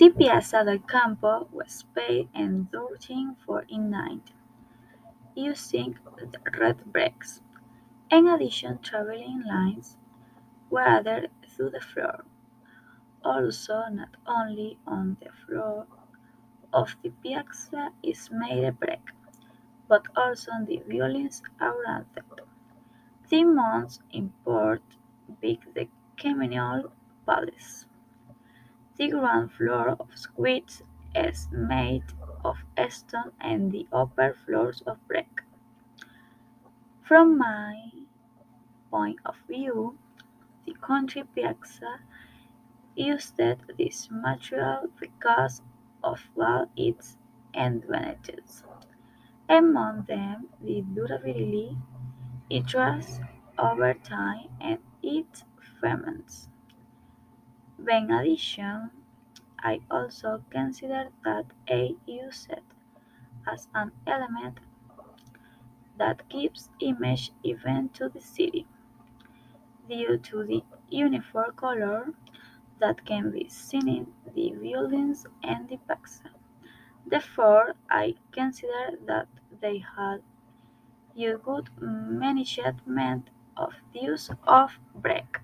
The Piazza del Campo was paved in 1349 using red bricks. In addition, travertine lines were added to the floor. Also, not only on the floor of the piazza is made a brick, but also on the violins around it. The most import big the Communal Palace. The ground floor of which is made of stone and the upper floors of brick. From my point of view, the country piazza used this material because of all its advantages. Among them, the durability, it lasts over time, and its ferments. In addition, I also consider that it used as an element that gives image even to the city, due to the uniform color that can be seen in the buildings and the piazza. Therefore, I consider that they had a good management of the use of brick.